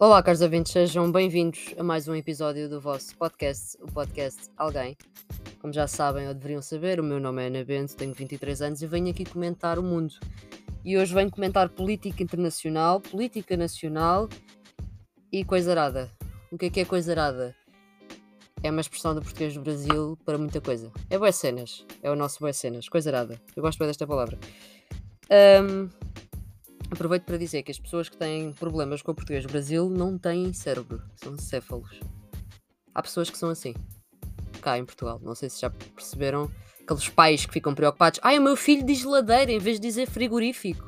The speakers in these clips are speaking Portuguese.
Olá, caros ouvintes, sejam bem-vindos a mais um episódio do vosso podcast, o podcast Alguém. Como já sabem ou deveriam saber, o meu nome é Ana Bento, tenho 23 anos e venho aqui comentar o mundo. E hoje venho comentar política internacional, política nacional e coisa arada. O que é que é coisa arada? É uma expressão do português do Brasil para muita coisa. É boas cenas, é o nosso boas cenas, coisa arada. Eu gosto bem desta palavra. Um, Aproveito para dizer que as pessoas que têm problemas com o português do Brasil não têm cérebro, são céfalos. Há pessoas que são assim, cá em Portugal. Não sei se já perceberam aqueles pais que ficam preocupados. Ai, o meu filho diz ladeira em vez de dizer frigorífico.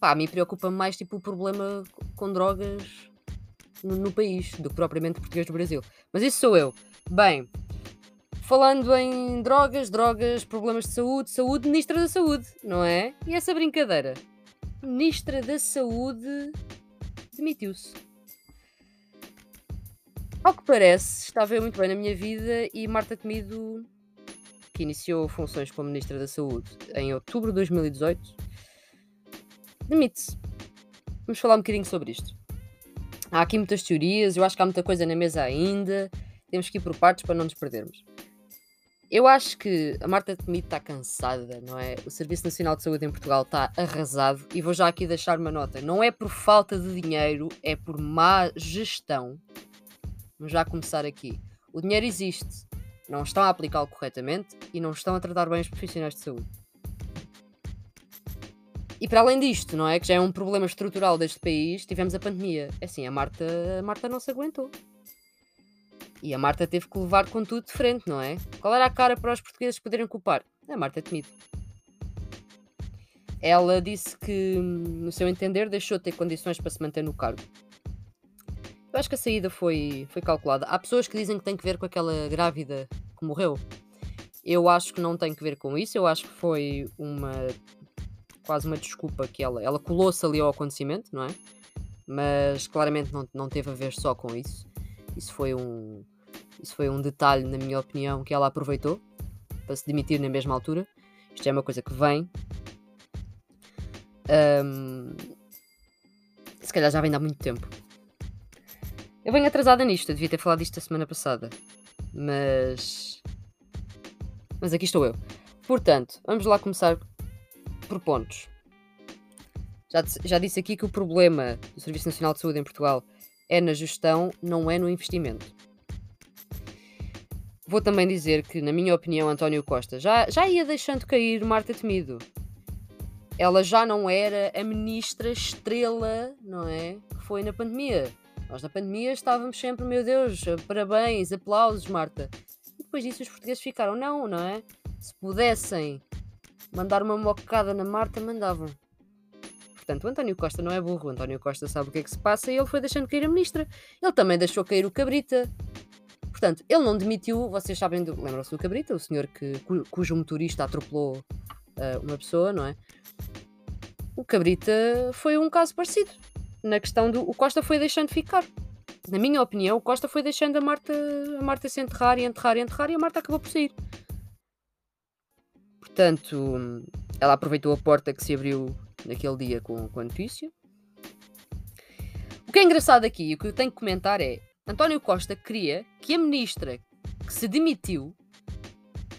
Pá, mim preocupa mais tipo o problema com drogas no, no país do que propriamente o português do Brasil. Mas isso sou eu. Bem, falando em drogas, drogas, problemas de saúde, saúde, ministra da saúde, não é? E essa brincadeira? Ministra da Saúde demitiu-se. Ao que parece, estava eu muito bem na minha vida e Marta Temido, que iniciou funções como Ministra da Saúde em outubro de 2018, demite-se. Vamos falar um bocadinho sobre isto. Há aqui muitas teorias, eu acho que há muita coisa na mesa ainda. Temos que ir por partes para não nos perdermos. Eu acho que a Marta Temido está cansada, não é? O Serviço Nacional de Saúde em Portugal está arrasado e vou já aqui deixar uma nota. Não é por falta de dinheiro, é por má gestão. Vamos já começar aqui. O dinheiro existe, não estão a aplicá-lo corretamente e não estão a tratar bem os profissionais de saúde. E para além disto, não é? Que já é um problema estrutural deste país, tivemos a pandemia. É assim, a Marta, a Marta não se aguentou. E a Marta teve que levar com tudo de frente, não é? Qual era a cara para os portugueses poderem culpar? A Marta Temido. Ela disse que, no seu entender, deixou de ter condições para se manter no cargo. Eu acho que a saída foi, foi calculada. Há pessoas que dizem que tem que ver com aquela grávida que morreu. Eu acho que não tem que ver com isso. Eu acho que foi uma quase uma desculpa que ela, ela colou-se ali ao acontecimento, não é? Mas claramente não, não teve a ver só com isso. Isso foi um, isso foi um detalhe, na minha opinião, que ela aproveitou para se demitir na mesma altura. Isto é uma coisa que vem. Um, se calhar já vem há muito tempo. Eu venho atrasada nisto, eu devia ter falado isto a semana passada. Mas. Mas aqui estou eu. Portanto, vamos lá começar por pontos. Já, já disse aqui que o problema do Serviço Nacional de Saúde em Portugal é na gestão, não é no investimento. Vou também dizer que, na minha opinião, António Costa já, já ia deixando cair Marta Temido. Ela já não era a ministra estrela, não é? Que foi na pandemia. Nós na pandemia estávamos sempre, meu Deus, parabéns, aplausos, Marta. E depois disso os portugueses ficaram, não, não é? Se pudessem mandar uma mocada na Marta, mandavam. Portanto, o António Costa não é burro, o António Costa sabe o que é que se passa e ele foi deixando cair a ministra. Ele também deixou cair o Cabrita. Portanto, ele não demitiu, vocês sabem, do, lembram-se do Cabrita, o senhor que, cu, cujo motorista atropelou uh, uma pessoa, não é? O Cabrita foi um caso parecido. Na questão do. O Costa foi deixando ficar. Na minha opinião, o Costa foi deixando a Marta, a Marta se enterrar e enterrar e enterrar e a Marta acabou por sair. Portanto, ela aproveitou a porta que se abriu naquele dia com, com a notícia. O que é engraçado aqui e o que eu tenho que comentar é António Costa queria que a ministra que se demitiu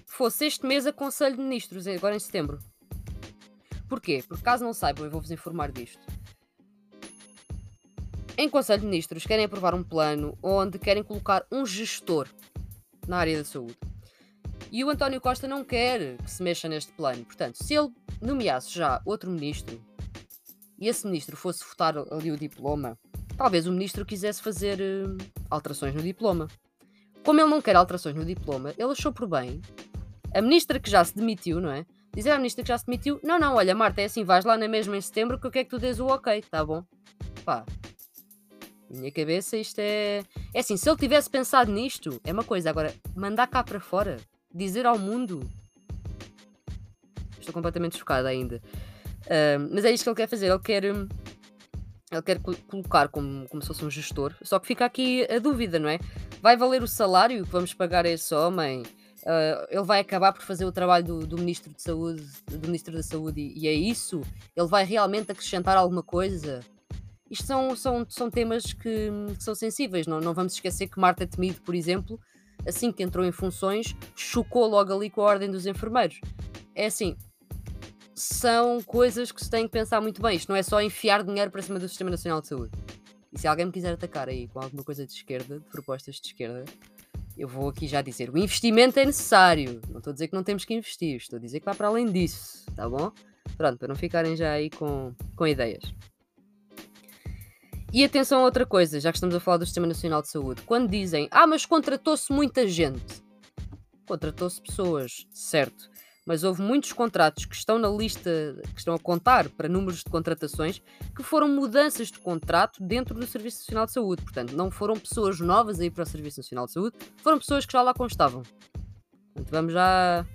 fosse este mês a Conselho de Ministros, agora em setembro. Porquê? Porque caso não saibam, eu vou-vos informar disto. Em Conselho de Ministros querem aprovar um plano onde querem colocar um gestor na área da saúde. E o António Costa não quer que se mexa neste plano. Portanto, se ele nomeasse já outro ministro e esse ministro fosse votar ali o diploma talvez o ministro quisesse fazer uh, alterações no diploma. Como ele não quer alterações no diploma, ele achou por bem a ministra que já se demitiu, não é? Dizer à ministra que já se demitiu: não, não, olha, Marta, é assim, vais lá na mesma em setembro que eu quero que tu dês o ok, tá bom? Pá, minha cabeça isto é. É assim, se ele tivesse pensado nisto, é uma coisa. Agora, mandar cá para fora, dizer ao mundo. Estou completamente chocada ainda. Uh, mas é isto que ele quer fazer. Ele quer. Ele quer colocar como, como se fosse um gestor, só que fica aqui a dúvida, não é? Vai valer o salário que vamos pagar a esse homem? Uh, ele vai acabar por fazer o trabalho do, do, Ministro de Saúde, do Ministro da Saúde, e, e, é isso? Ele vai realmente acrescentar alguma coisa? isto são, são, são temas que, que são sensíveis. Não, não vamos esquecer que Marta Temido, por exemplo, assim que entrou em funções, chocou logo ali com a ordem dos enfermeiros. É assim, são coisas que se tem que pensar muito bem. Isto não é só enfiar dinheiro para cima do Sistema Nacional de Saúde. E se alguém me quiser atacar aí com alguma coisa de esquerda, de propostas de esquerda, eu vou aqui já dizer: o investimento é necessário. Não estou a dizer que não temos que investir, estou a dizer que vai para além disso, tá bom? Pronto, para não ficarem já aí com, com ideias. E atenção a outra coisa, já que estamos a falar do Sistema Nacional de Saúde. Quando dizem, ah, mas contratou-se muita gente. Contratou-se pessoas, certo mas houve muitos contratos que estão na lista, que estão a contar para números de contratações, que foram mudanças de contrato dentro do Serviço Nacional de Saúde. Portanto, não foram pessoas novas a ir para o Serviço Nacional de Saúde, foram pessoas que já lá constavam. Portanto, vamos já,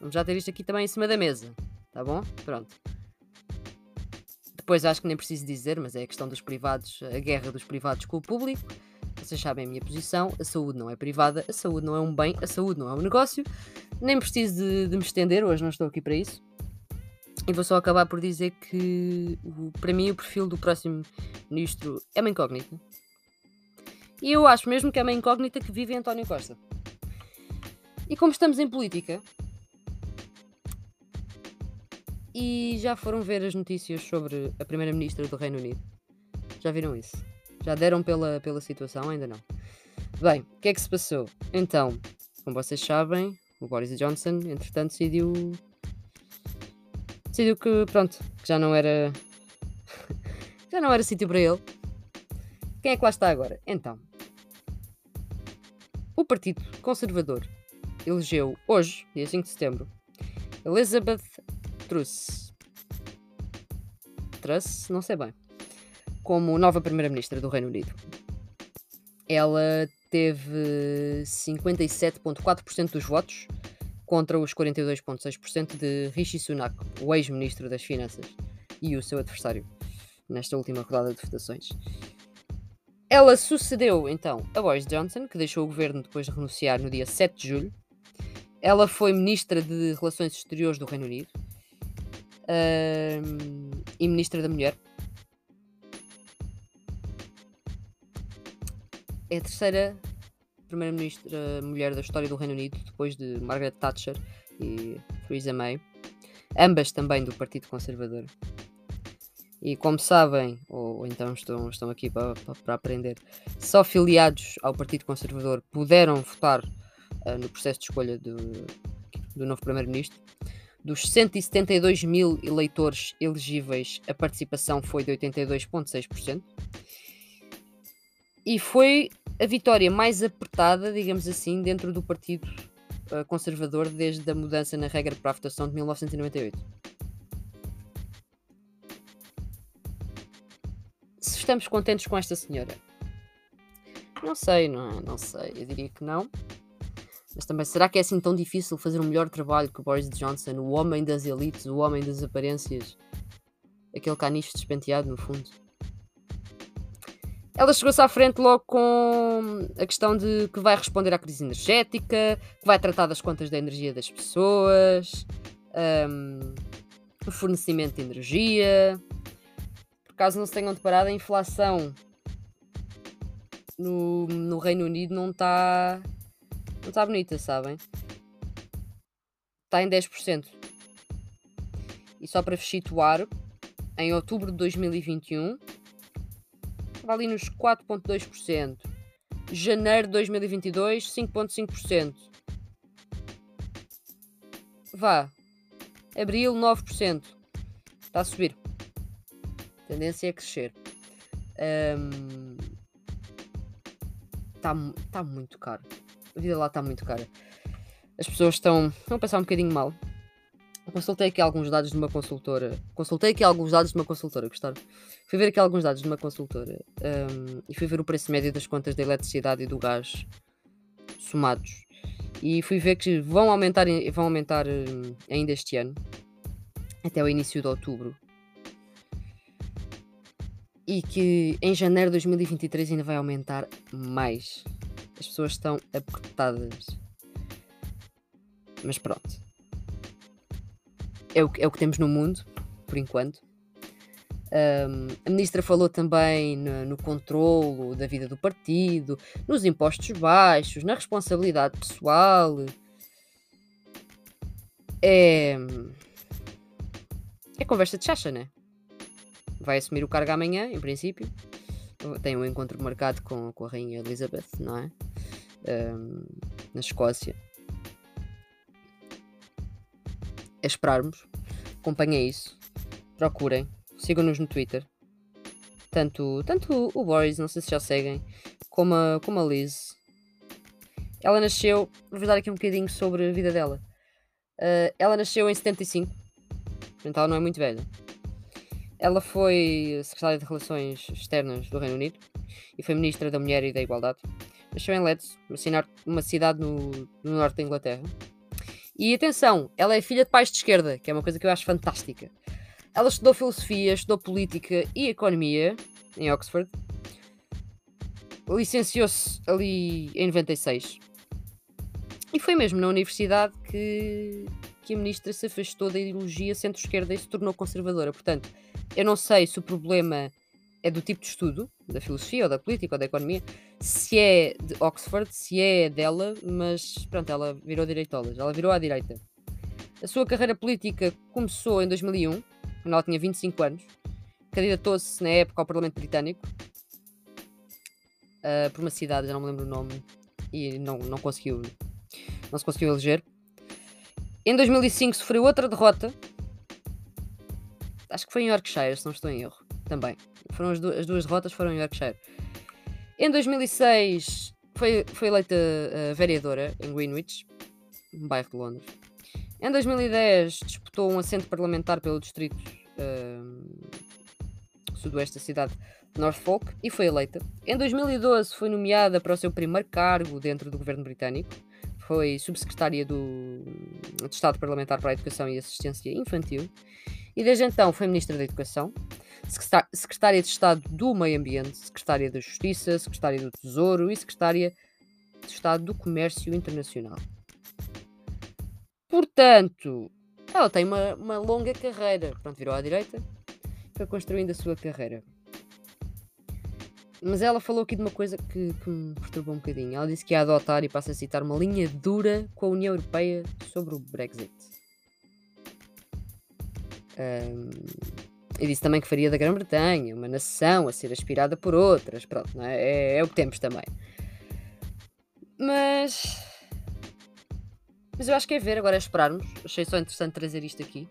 vamos já ter isto aqui também em cima da mesa. Tá bom? Pronto. Depois acho que nem preciso dizer, mas é a questão dos privados, a guerra dos privados com o público. Vocês sabem a minha posição: a saúde não é privada, a saúde não é um bem, a saúde não é um negócio. Nem preciso de, de me estender, hoje não estou aqui para isso. E vou só acabar por dizer que, para mim, o perfil do próximo ministro é uma incógnita. E eu acho mesmo que é uma incógnita que vive António Costa. E como estamos em política, e já foram ver as notícias sobre a Primeira-Ministra do Reino Unido? Já viram isso? Já deram pela, pela situação? Ainda não. Bem, o que é que se passou? Então, como vocês sabem, o Boris Johnson, entretanto, decidiu. decidiu que, pronto, que já não era. já não era sítio para ele. Quem é que lá está agora? Então, o Partido Conservador elegeu hoje, dia 5 de setembro, Elizabeth Truss. Truss, não sei bem. Como nova Primeira-Ministra do Reino Unido. Ela teve 57,4% dos votos contra os 42,6% de Rishi Sunak, o ex-ministro das Finanças, e o seu adversário nesta última rodada de votações. Ela sucedeu então a Boris Johnson, que deixou o governo depois de renunciar no dia 7 de julho. Ela foi ministra de Relações Exteriores do Reino Unido um, e ministra da Mulher. É a terceira primeira-ministra mulher da história do Reino Unido, depois de Margaret Thatcher e Theresa May, ambas também do Partido Conservador. E como sabem, ou, então estão, estão aqui para, para, para, aprender, só filiados ao Partido Conservador puderam votar uh, no processo de escolha do, do novo Primeiro-Ministro. Dos 172 mil eleitores elegíveis, a participação foi de 82,6%. E foi a vitória mais apertada, digamos assim, dentro do Partido uh, Conservador desde a mudança na regra para a votação de 1998. Se estamos contentes com esta senhora? Não sei, não, é? não sei. Eu diria que não. Mas também, será que é assim tão difícil fazer um melhor trabalho que o Boris Johnson, o homem das elites, o homem das aparências? Aquele caniche despenteado, no fundo. Ela chegou-se à frente logo com a questão de que vai responder à crise energética, que vai tratar das contas da energia das pessoas, um, o fornecimento de energia. Por caso não se tenham deparado, a inflação no, no Reino Unido não está não está bonita, sabem? Está em 10%. E só para vos situar, em outubro de 2021 estava ali nos 4,2%. Janeiro de 2022, 5,5%. Vá. Abril, 9%. Está a subir. Tendência é crescer. Está um, tá muito caro. A vida lá está muito cara. As pessoas estão, estão a passar um bocadinho mal. Consultei aqui alguns dados de uma consultora. Consultei aqui alguns dados de uma consultora, gostaram? Fui ver aqui alguns dados de uma consultora um, e fui ver o preço médio das contas da eletricidade e do gás somados. E fui ver que vão aumentar, vão aumentar um, ainda este ano, até o início de outubro. E que em janeiro de 2023 ainda vai aumentar mais. As pessoas estão apertadas. Mas pronto é o, é o que temos no mundo, por enquanto. Um, a ministra falou também no, no controlo da vida do partido, nos impostos baixos, na responsabilidade pessoal. É. É conversa de chacha, né? Vai assumir o cargo amanhã, em princípio. Tem um encontro marcado com, com a Rainha Elizabeth, não é? Um, na Escócia. É esperarmos. Acompanhem isso. Procurem Sigam-nos no Twitter. Tanto, tanto o Boris, não sei se já seguem, como a, como a Liz. Ela nasceu, vou dar aqui um bocadinho sobre a vida dela. Uh, ela nasceu em 75, portanto ela não é muito velha. Ela foi secretária de Relações Externas do Reino Unido e foi ministra da Mulher e da Igualdade. Nasceu em Leeds, uma cidade no, no norte da Inglaterra. E atenção, ela é filha de pais de esquerda, que é uma coisa que eu acho fantástica. Ela estudou filosofia, estudou política e economia em Oxford. Licenciou-se ali em 96. E foi mesmo na universidade que, que a ministra se afastou da ideologia centro-esquerda e se tornou conservadora. Portanto, eu não sei se o problema é do tipo de estudo, da filosofia ou da política ou da economia, se é de Oxford, se é dela, mas pronto, ela virou direitolas, ela virou à direita. A sua carreira política começou em 2001, quando ela tinha 25 anos. Candidatou-se na época ao Parlamento Britânico uh, por uma cidade, já não me lembro o nome, e não, não conseguiu não se conseguiu eleger. Em 2005 sofreu outra derrota. Acho que foi em Yorkshire, se não estou em erro. Também. Foram as, du as duas derrotas foram em Yorkshire. Em 2006 foi, foi eleita uh, vereadora em Greenwich, um bairro de Londres. Em 2010 disputou um assento parlamentar pelo distrito uh, sudoeste da cidade de Norfolk e foi eleita. Em 2012 foi nomeada para o seu primeiro cargo dentro do governo britânico. Foi subsecretária do, do Estado Parlamentar para a Educação e Assistência Infantil. E desde então foi Ministra da Educação, Secretária de Estado do Meio Ambiente, Secretária da Justiça, Secretária do Tesouro e Secretária de Estado do Comércio Internacional. Portanto, ela tem uma, uma longa carreira. Pronto, virou à direita, foi construindo a sua carreira. Mas ela falou aqui de uma coisa que, que, me perturbou um bocadinho. Ela disse que ia adotar, e passa a citar, uma linha dura com a União Europeia sobre o Brexit. Um, e disse também que faria da Grã-Bretanha uma nação a ser aspirada por outras. Pronto, é? É, é o que temos também. Mas mas eu acho que é ver, agora é esperarmos. Achei só interessante trazer isto aqui.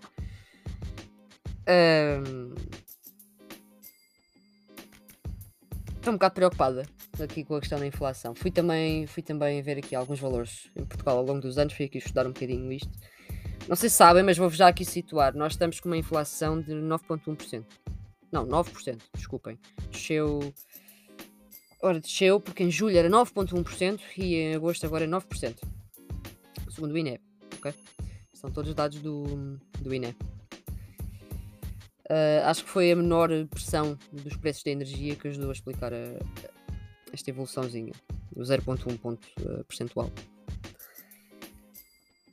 Estou um bocado preocupada aqui com a questão da inflação. Fui também, fui também ver aqui alguns valores em Portugal ao longo dos anos, fui aqui estudar um bocadinho isto. Não sei se sabem, mas vou-vos já aqui situar. Nós estamos com uma inflação de 9,1%. Não, 9%, desculpem. Desceu. Ora, desceu porque em julho era 9,1% e em agosto agora é 9% segundo o INE. ok? São todos dados do, do INE. Uh, acho que foi a menor pressão dos preços da energia que ajudou a explicar a, a esta evoluçãozinha, o 0,1 ponto uh, percentual.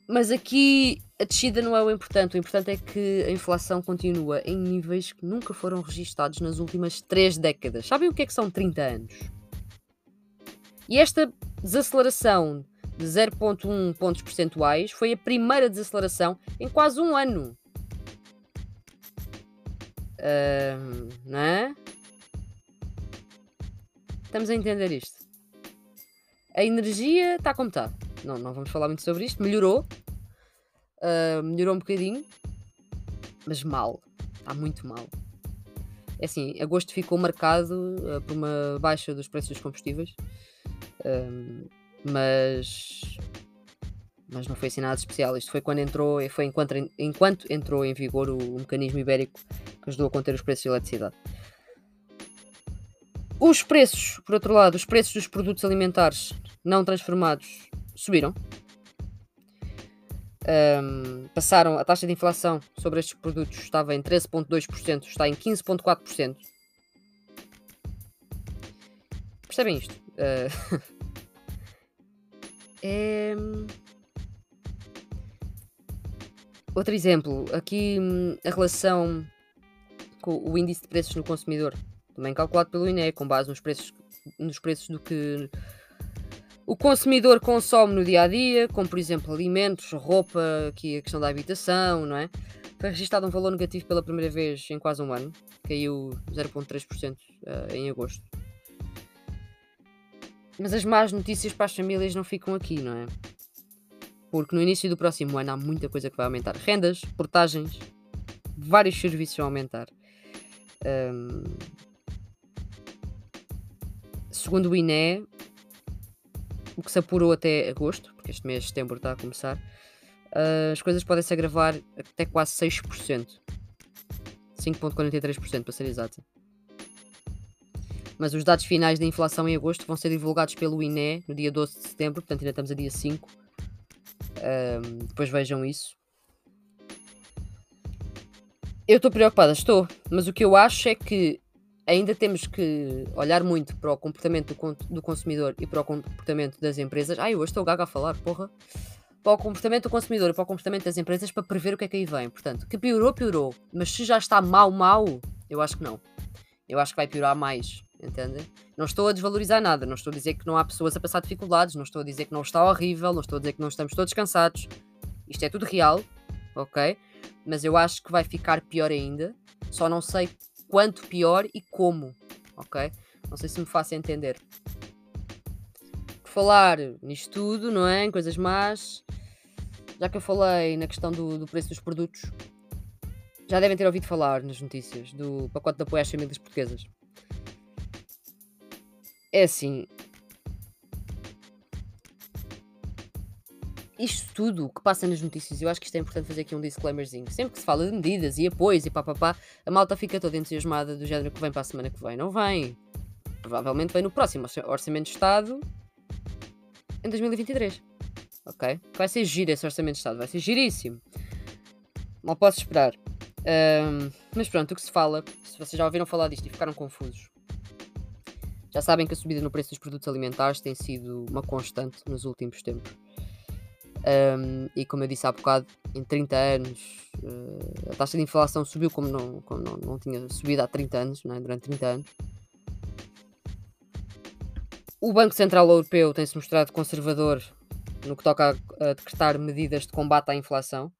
Mas aqui a descida não é o importante, o importante é que a inflação continua em níveis que nunca foram registados nas últimas 3 décadas. Sabem o que é que são 30 anos? E esta desaceleração de 0,1 pontos percentuais foi a primeira desaceleração em quase um ano. Uh, não é? Estamos a entender isto. A energia está como está. Não, não vamos falar muito sobre isto. Melhorou. Uh, melhorou um bocadinho. Mas mal. Está muito mal. É assim, agosto ficou marcado uh, por uma baixa dos preços dos combustíveis. Uh, mas mas não foi assim nada especial. Isto foi quando entrou, foi enquanto, enquanto entrou em vigor o, o, mecanismo ibérico que ajudou a conter os preços de eletricidade. Os preços, por outro lado, os preços dos produtos alimentares não transformados subiram. Um, passaram, a taxa de inflação sobre estes produtos estava em 13,2%, está em 15,4%. Percebem isto? Uh, É... Outro exemplo, aqui hum, a relação com o índice de preços no consumidor, também calculado pelo INE, com base nos preços, nos preços do que o consumidor consome no dia a dia, como por exemplo alimentos, roupa, aqui a questão da habitação, não é? Foi registado um valor negativo pela primeira vez em quase um ano, caiu 0,3% eh, em agosto. Mas as más notícias para as famílias não ficam aqui, não é? Porque no início do próximo ano há muita coisa que vai aumentar. Rendas, portagens, vários serviços vão aumentar. Um, segundo o INE, o que se apurou até agosto, porque este mês de setembro está a começar, uh, as coisas podem se agravar até quase 6%. 5,43% para ser exato. Mas os dados finais da inflação em agosto vão ser divulgados pelo INE no dia 12 de setembro, portanto ainda estamos a dia 5. Um, depois vejam isso. Eu estou preocupada, estou, mas o que eu acho é que ainda temos que olhar muito para o comportamento do, do consumidor e para o comportamento das empresas. Ai, hoje estou gaga a falar, porra. Para o comportamento do consumidor e para o comportamento das empresas para prever o que é que aí vem. Portanto, que piorou, piorou. Mas se já está mal, mal, eu acho que não. Eu acho que vai piorar mais, entendem? Não estou a desvalorizar nada, não estou a dizer que não há pessoas a passar dificuldades, não estou a dizer que não está horrível, não estou a dizer que não estamos todos cansados. Isto é tudo real, ok? Mas eu acho que vai ficar pior ainda. Só não sei quanto pior e como, ok? Não sei se me faço entender. Por falar nisto tudo, não é? Em coisas más, já que eu falei na questão do, do preço dos produtos, já devem ter ouvido falar nas notícias do pacote de apoio às famílias portuguesas. É assim, isto tudo que passa nas notícias, eu acho que isto é importante fazer aqui um disclaimerzinho. Sempre que se fala de medidas e apoios e papapá, a malta fica toda entusiasmada do género que vem para a semana que vem. Não vem. Provavelmente vem no próximo Orçamento de Estado em 2023. Ok? Vai ser giro esse Orçamento de Estado, vai ser giríssimo. Mal posso esperar. Um, mas pronto, o que se fala, se vocês já ouviram falar disto e ficaram confusos, já sabem que a subida no preço dos produtos alimentares tem sido uma constante nos últimos tempos. Um, e como eu disse há bocado, em 30 anos uh, a taxa de inflação subiu como não, como não, não tinha subido há 30 anos, é? durante 30 anos. O Banco Central Europeu tem-se mostrado conservador no que toca a, a decretar medidas de combate à inflação.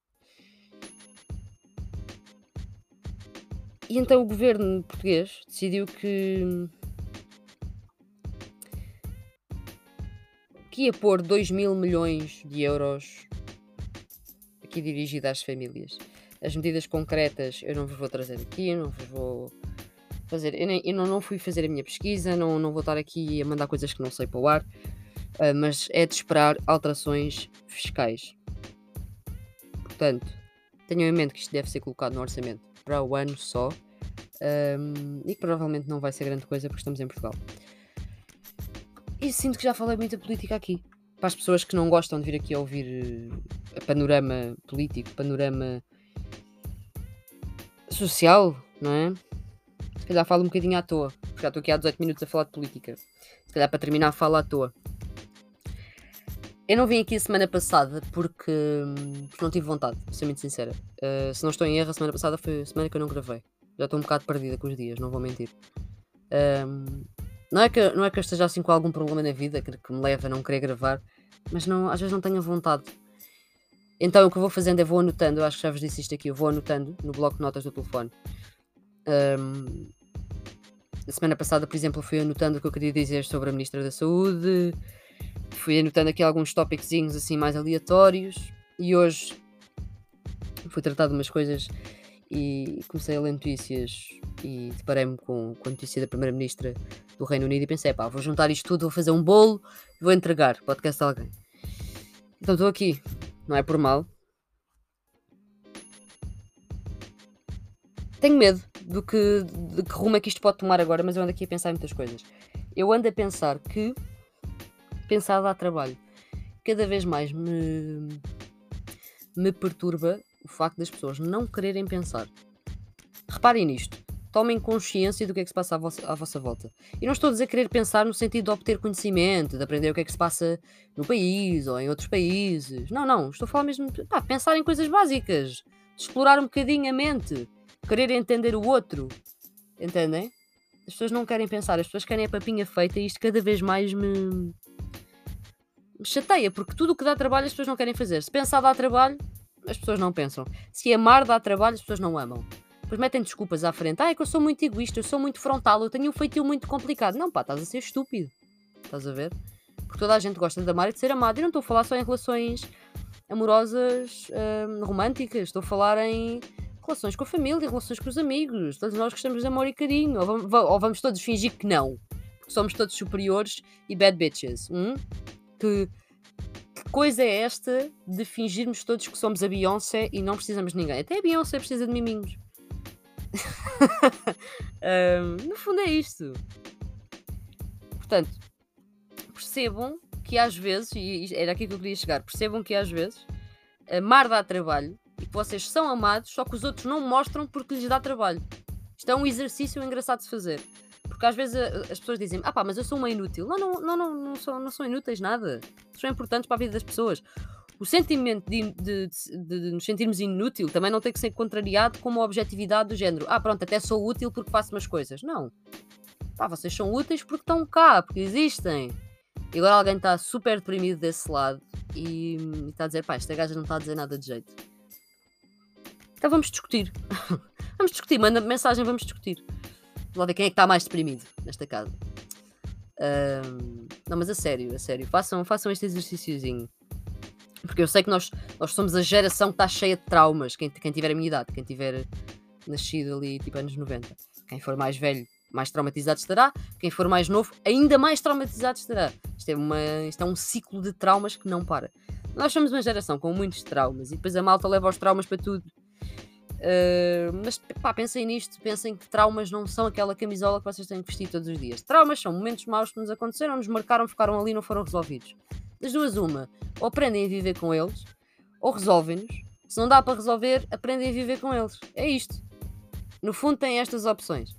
E então o governo português decidiu que que ia pôr 2 mil milhões de euros aqui dirigido às famílias. As medidas concretas eu não vos vou trazer aqui, não vos vou fazer. Eu, nem, eu não, não, fui fazer a minha pesquisa, não, não vou estar aqui a mandar coisas que não sei para o ar, uh, mas é de esperar alterações fiscais. Portanto, tenham em mente que isto deve ser colocado no orçamento para o ano só um, e que provavelmente não vai ser grande coisa porque estamos em Portugal. E sinto que já falei muita política aqui. Para as pessoas que não gostam de vir aqui a ouvir uh, panorama político, panorama social, não é? Se calhar falo um bocadinho à toa. Porque já estou aqui há 18 minutos a falar de política. Se calhar para terminar falo à toa. Eu não vim aqui a semana passada porque, porque não tive vontade, vou ser muito sincera. Uh, se não estou em erro, a semana passada foi a semana que eu não gravei. Já estou um bocado perdida com os dias, não vou mentir. Um, não é, que, não é que eu esteja assim com algum problema na vida que, que me leva a não querer gravar, mas não, às vezes não tenho vontade. Então o que eu vou fazendo é vou anotando, eu acho que já vos disse isto aqui, eu vou anotando no bloco de notas do telefone. Um, a semana passada, por exemplo, fui anotando o que eu queria dizer sobre a Ministra da Saúde, fui anotando aqui alguns tópicos assim mais aleatórios e hoje fui tratar de umas coisas e comecei a ler notícias e deparei-me com, com a notícia da Primeira-Ministra do Reino Unido e pensei, pá, vou juntar isto tudo, vou fazer um bolo e vou entregar podcast a alguém. Então estou aqui, não é por mal. Tenho medo do que, de que rumo é que isto pode tomar agora, mas eu ando aqui a pensar em muitas coisas. Eu ando a pensar que pensar dá trabalho. Cada vez mais me, me perturba o facto das pessoas não quererem pensar. Reparem nisto. Tomem consciência do que é que se passa à vossa, à vossa, volta. E não estou a dizer querer pensar no sentido de obter conhecimento, de aprender o que é que se passa no país ou em outros países. Não, não. Estou a falar mesmo de pá, pensar em coisas básicas. Explorar um bocadinho a mente. querer entender o outro. Entendem? As pessoas não querem pensar, as pessoas querem a papinha feita e isto cada vez mais me, me chateia, porque tudo o que dá trabalho as pessoas não querem fazer. Se pensar dá trabalho, as pessoas não pensam. Se amar dá trabalho, as pessoas não amam. Depois metem desculpas à frente. Ah, é que eu sou muito egoísta, eu sou muito frontal, eu tenho um feitio muito complicado. Não, pá, estás a ser estúpido. Estás a ver? Porque toda a gente gosta de amar e de ser amado. E não estou a falar só em relações amorosas, hum, românticas. Estou a falar em relações com a família, relações com os amigos. Todos nós gostamos de amor e carinho. Ou vamos, ou vamos todos fingir que não. Porque somos todos superiores e bad bitches. Hum? Que, que coisa é esta de fingirmos todos que somos a Beyoncé e não precisamos de ninguém? Até a Beyoncé precisa de miminhos. Um, no fundo é isto. Portanto, percebam que às vezes, e era aqui que eu queria chegar, percebam que às vezes amar dá trabalho e que vocês são amados, só que os outros não mostram porque lhes dá trabalho. Isto é um exercício engraçado de fazer. Porque às vezes as pessoas dizem, ah pá, mas eu sou uma inútil. Não, não, não, não, não, não são inúteis nada. São importantes para a vida das pessoas. O sentimento de, de, de, de, nos sentirmos inútil também não tem que ser contrariado com uma objetividade do género. Ah, pronto, até sou útil porque faço umas coisas. Não. Pá, vocês são úteis porque estão cá, porque existem. E agora alguém está super deprimido desse lado e, está a dizer, pá, esta gaja não está a dizer nada de jeito. Então vamos discutir. vamos discutir, manda mensagem, vamos discutir. Vamos ver quem é que está mais deprimido nesta casa. Um, não, mas a sério, a sério, façam, façam este exercíciozinho. Porque eu sei que nós, nós somos a geração que está cheia de traumas. Quem, quem tiver a minha idade, quem tiver nascido ali tipo anos 90. Quem for mais velho, mais traumatizado estará. Quem for mais novo, ainda mais traumatizado estará. Isto é, uma, isto é um ciclo de traumas que não para. Nós somos uma geração com muitos traumas e depois a malta leva os traumas para tudo. Uh, mas pá, pensem nisto, pensem que traumas não são aquela camisola que vocês têm que vestir todos os dias. Traumas são momentos maus que nos aconteceram, nos marcaram, ficaram ali e não foram resolvidos. Das duas, uma, ou aprendem a viver com eles, ou resolvem-nos. Se não dá para resolver, aprendem a viver com eles. É isto. No fundo, tem estas opções.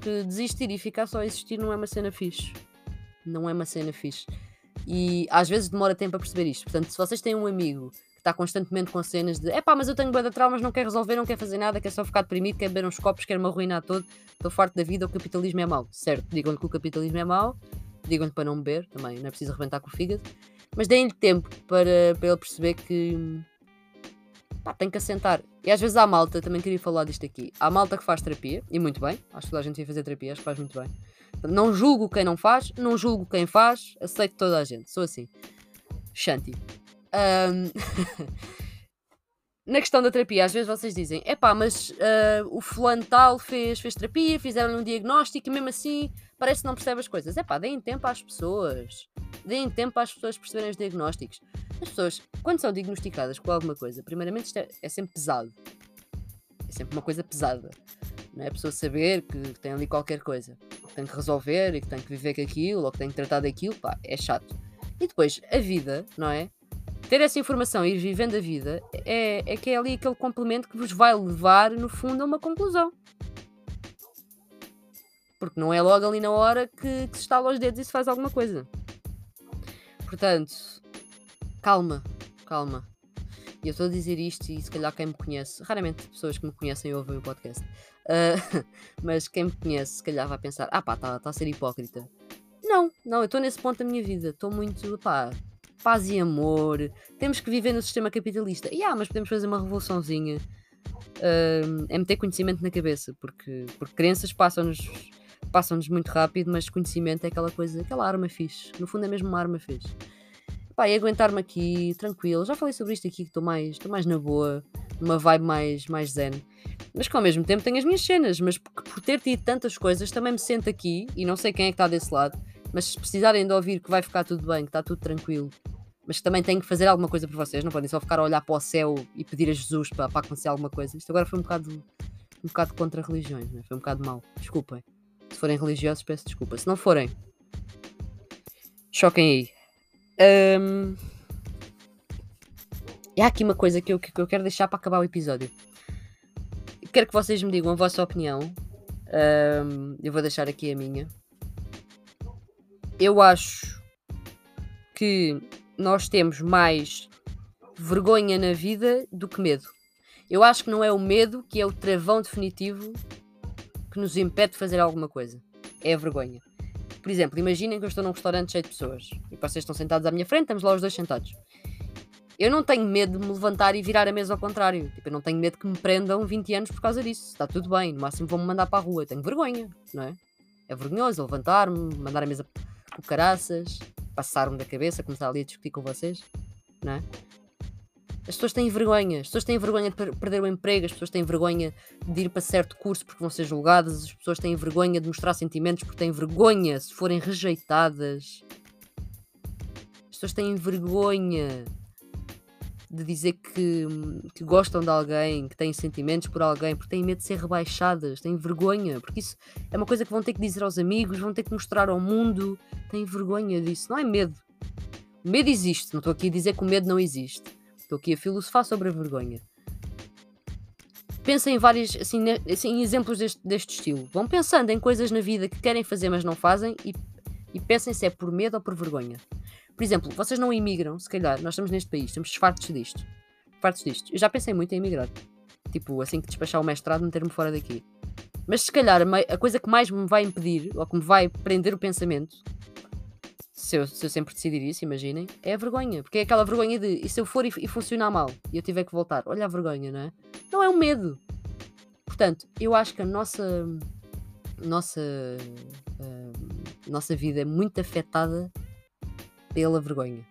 Que desistir e ficar só a existir não é uma cena fixe. Não é uma cena fixe. E às vezes demora tempo a perceber isto. Portanto, se vocês têm um amigo que está constantemente com cenas de é pá, mas eu tenho boa de traumas, não quer resolver, não quer fazer nada, quer só ficar deprimido, quer beber uns copos, quer me arruinar todo, estou farto da vida, o capitalismo é mau. Certo, digam-lhe que o capitalismo é mau, digam-lhe para não beber também, não é preciso arrebentar com o fígado. Mas deem-lhe tempo para, para ele perceber que pá, tem que assentar. E às vezes há malta, também queria falar disto aqui. Há malta que faz terapia, e muito bem. Acho que toda a gente ia fazer terapia, acho que faz muito bem. Não julgo quem não faz, não julgo quem faz, aceito toda a gente. Sou assim. Shanti. Um... Na questão da terapia, às vezes vocês dizem: é pá, mas uh, o fulano tal fez, fez terapia, fizeram um diagnóstico e mesmo assim parece que não percebe as coisas. É pá, deem tempo às pessoas. Deem tempo às pessoas perceberem os diagnósticos. As pessoas, quando são diagnosticadas com alguma coisa, primeiramente isto é, é sempre pesado. É sempre uma coisa pesada. Não é a pessoa saber que tem ali qualquer coisa, que tem que resolver e que tem que viver com aquilo ou que tem que tratar daquilo, pá, é chato. E depois, a vida, não é? Ter essa informação e ir vivendo a vida é, é que é ali aquele complemento que vos vai levar, no fundo, a uma conclusão. Porque não é logo ali na hora que, que se estala os dedos e se faz alguma coisa. Portanto, calma, calma. E eu estou a dizer isto e se calhar quem me conhece, raramente pessoas que me conhecem ouvem o podcast, uh, mas quem me conhece se calhar vai pensar: ah pá, está tá a ser hipócrita. Não, não, eu estou nesse ponto da minha vida, estou muito, pá, paz e amor, temos que viver no sistema capitalista. E ah, mas podemos fazer uma revoluçãozinha. Uh, é meter conhecimento na cabeça, porque, porque crenças passam-nos passam-nos muito rápido, mas conhecimento é aquela coisa, aquela arma fixe. No fundo é mesmo uma arma fixe. Pá, e aguentar-me aqui, tranquilo. Já falei sobre isto aqui, que estou mais, mais na boa, numa vibe mais, mais zen. Mas que ao mesmo tempo tenho as minhas cenas, mas por, por ter tido tantas coisas, também me sento aqui, e não sei quem é que está desse lado, mas se precisarem de ouvir que vai ficar tudo bem, que está tudo tranquilo, mas que também tenho que fazer alguma coisa por vocês, não podem só ficar a olhar para o céu e pedir a Jesus para, para acontecer alguma coisa. Isto agora foi um bocado, um bocado contra religiões, né? foi um bocado mal. Desculpem. Se forem religiosos, peço desculpa. Se não forem, choquem aí. Um... E há aqui uma coisa que eu, que eu quero deixar para acabar o episódio. Quero que vocês me digam a vossa opinião. Um... Eu vou deixar aqui a minha. Eu acho que nós temos mais vergonha na vida do que medo. Eu acho que não é o medo que é o travão definitivo que nos impede de fazer alguma coisa. É a vergonha. Por exemplo, imaginem que eu estou num restaurante cheio de pessoas e vocês estão sentados à minha frente, estamos lá os dois sentados. Eu não tenho medo de me levantar e virar a mesa ao contrário. Tipo, eu não tenho medo que me prendam 20 anos por causa disso. Está tudo bem, no máximo vão-me mandar para a rua. Tenho vergonha, não é? É vergonhoso levantar-me, mandar a mesa com caraças, passar-me da cabeça, começar ali a discutir com vocês, não é? As pessoas têm vergonha, as pessoas têm vergonha de perder o emprego, as pessoas têm vergonha de ir para certo curso porque vão ser julgadas, as pessoas têm vergonha de mostrar sentimentos porque têm vergonha se forem rejeitadas. As pessoas têm vergonha de dizer que, que gostam de alguém, que têm sentimentos por alguém, porque têm medo de ser rebaixadas, têm vergonha, porque isso é uma coisa que vão ter que dizer aos amigos, vão ter que mostrar ao mundo, têm vergonha disso, não é medo. O medo existe, não estou aqui a dizer que o medo não existe. Estou aqui a filosofar sobre a vergonha. Pensem em vários assim, assim, exemplos deste, deste estilo. Vão pensando em coisas na vida que querem fazer, mas não fazem, e, e pensem se é por medo ou por vergonha. Por exemplo, vocês não imigram, se calhar, nós estamos neste país, estamos fartos disto. Fartos disto. Eu já pensei muito em emigrar. Tipo, assim que despachar o mestrado, meter-me fora daqui. Mas se calhar a, coisa que mais me vai impedir, ou que me vai prender o pensamento, se eu, se eu sempre decidir isso, imaginem, é a vergonha. Porque é aquela vergonha de, e se eu for e, e funcionar mal, e eu tiver que voltar? Olha a vergonha, não é? Não é o medo. Portanto, eu acho que a nossa nossa uh, nossa vida é muito afetada pela vergonha.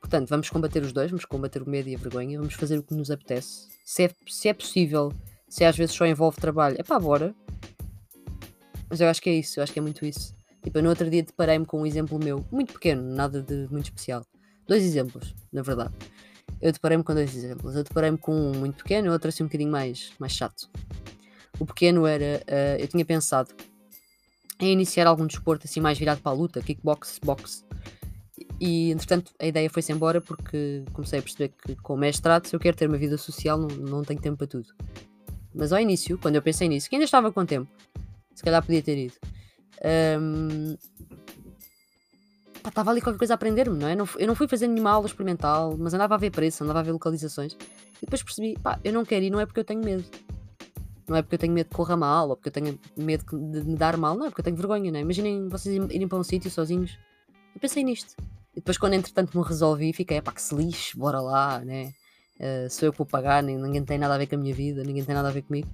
Portanto, vamos combater os dois, vamos combater o medo e a vergonha, vamos fazer o que nos apetece. Se é, se é possível, se às vezes só envolve trabalho, é pá, bora. Mas eu acho que é isso, eu acho que é muito isso. Tipo, no outro dia deparei-me com um exemplo meu, muito pequeno, nada de muito especial. Dois exemplos, na verdade. Eu deparei-me com dois exemplos. Eu deparei-me com um muito pequeno e outro assim um bocadinho mais, mais chato. O pequeno era, uh, eu tinha pensado em iniciar algum desporto assim mais virado para a luta, kickbox, boxe. E entretanto a ideia foi-se embora porque comecei a perceber que com o mestrado, se eu quero ter uma vida social, não, não tenho tempo para tudo. Mas ao início, quando eu pensei nisso, que ainda estava com tempo, se calhar podia ter ido. Um, estava ali qualquer coisa a aprender-me, não é? Eu não fui fazer nenhuma aula experimental, mas andava a ver preço, andava a ver localizações. E depois percebi, pá, eu não quero ir, não é porque eu tenho medo. Não é porque eu tenho medo de correr mal, ou porque eu tenho medo de me dar mal, não é porque eu tenho vergonha, não é? Imaginem vocês irem para um sítio sozinhos. Eu pensei nisto. E depois, quando entretanto me resolvi, fiquei, pá, que se lixe, bora lá, né? Uh, sou eu que vou pagar, ninguém tem nada a ver com a minha vida, ninguém tem nada a ver comigo.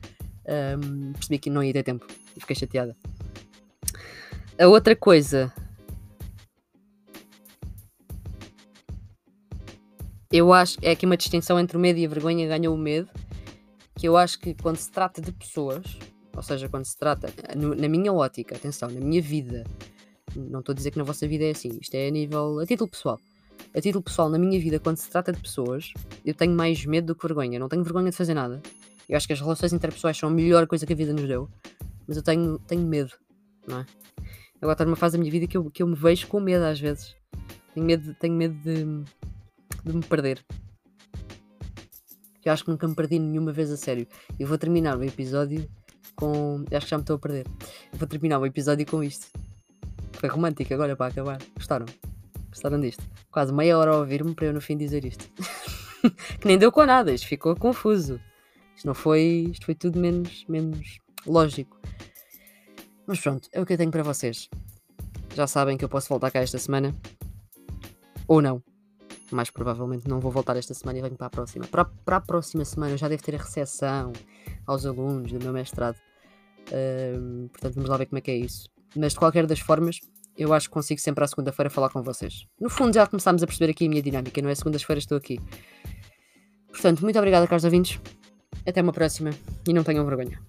Um, percebi que não ia ter tempo e fiquei chateada. A outra coisa. Eu acho é aqui uma distinção entre o medo e a vergonha ganhou o medo. Que eu acho que quando se trata de pessoas, ou seja, quando se trata, na minha ótica, atenção, na minha vida, não estou a dizer que na vossa vida é assim, isto é a nível, a título pessoal. A título pessoal, na minha vida, quando se trata de pessoas, eu tenho mais medo do que vergonha. Eu não tenho vergonha de fazer nada. Eu acho que as relações interpessoais são a melhor coisa que a vida nos deu. Mas eu tenho, tenho medo, não é? Agora estou numa fase da minha vida que eu, que eu me vejo com medo às vezes. Tenho medo, tenho medo de, de me perder. Eu acho que nunca me perdi nenhuma vez a sério. Eu vou terminar o episódio com. Acho que já me estou a perder. Vou terminar o episódio com isto. Foi romântico agora para acabar. Gostaram? Gostaram disto? Quase meia hora a ouvir-me para eu no fim dizer isto. que nem deu com nada, isto ficou confuso. Isto não foi. Isto foi tudo menos, menos lógico. Mas pronto, é o que eu tenho para vocês. Já sabem que eu posso voltar cá esta semana. Ou não. Mais provavelmente não vou voltar esta semana e venho para a próxima. Para, para a próxima semana eu já devo ter a recepção aos alunos do meu mestrado. Uh, portanto, vamos lá ver como é que é isso. Mas de qualquer das formas, eu acho que consigo sempre à segunda-feira falar com vocês. No fundo, já começámos a perceber aqui a minha dinâmica, não é? Segundas-feiras estou aqui. Portanto, muito obrigada, caros ouvintes. Até uma próxima e não tenham vergonha.